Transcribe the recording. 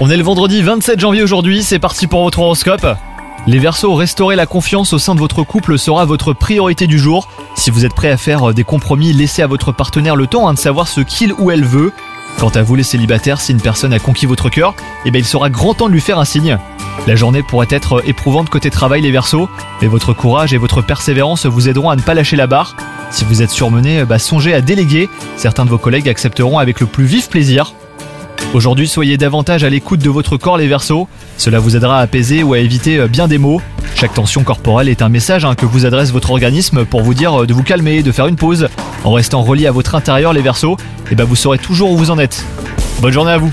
On est le vendredi 27 janvier aujourd'hui, c'est parti pour votre horoscope. Les Verseaux, restaurer la confiance au sein de votre couple sera votre priorité du jour. Si vous êtes prêt à faire des compromis, laissez à votre partenaire le temps hein, de savoir ce qu'il ou elle veut. Quant à vous les célibataires, si une personne a conquis votre cœur, eh bien il sera grand temps de lui faire un signe. La journée pourrait être éprouvante côté travail les Verseaux, mais votre courage et votre persévérance vous aideront à ne pas lâcher la barre. Si vous êtes surmené, bah, songez à déléguer, certains de vos collègues accepteront avec le plus vif plaisir. Aujourd'hui, soyez davantage à l'écoute de votre corps les Verseaux. Cela vous aidera à apaiser ou à éviter euh, bien des maux. Chaque tension corporelle est un message hein, que vous adresse votre organisme pour vous dire euh, de vous calmer, de faire une pause. En restant relié à votre intérieur les Verseaux, et ben vous saurez toujours où vous en êtes. Bonne journée à vous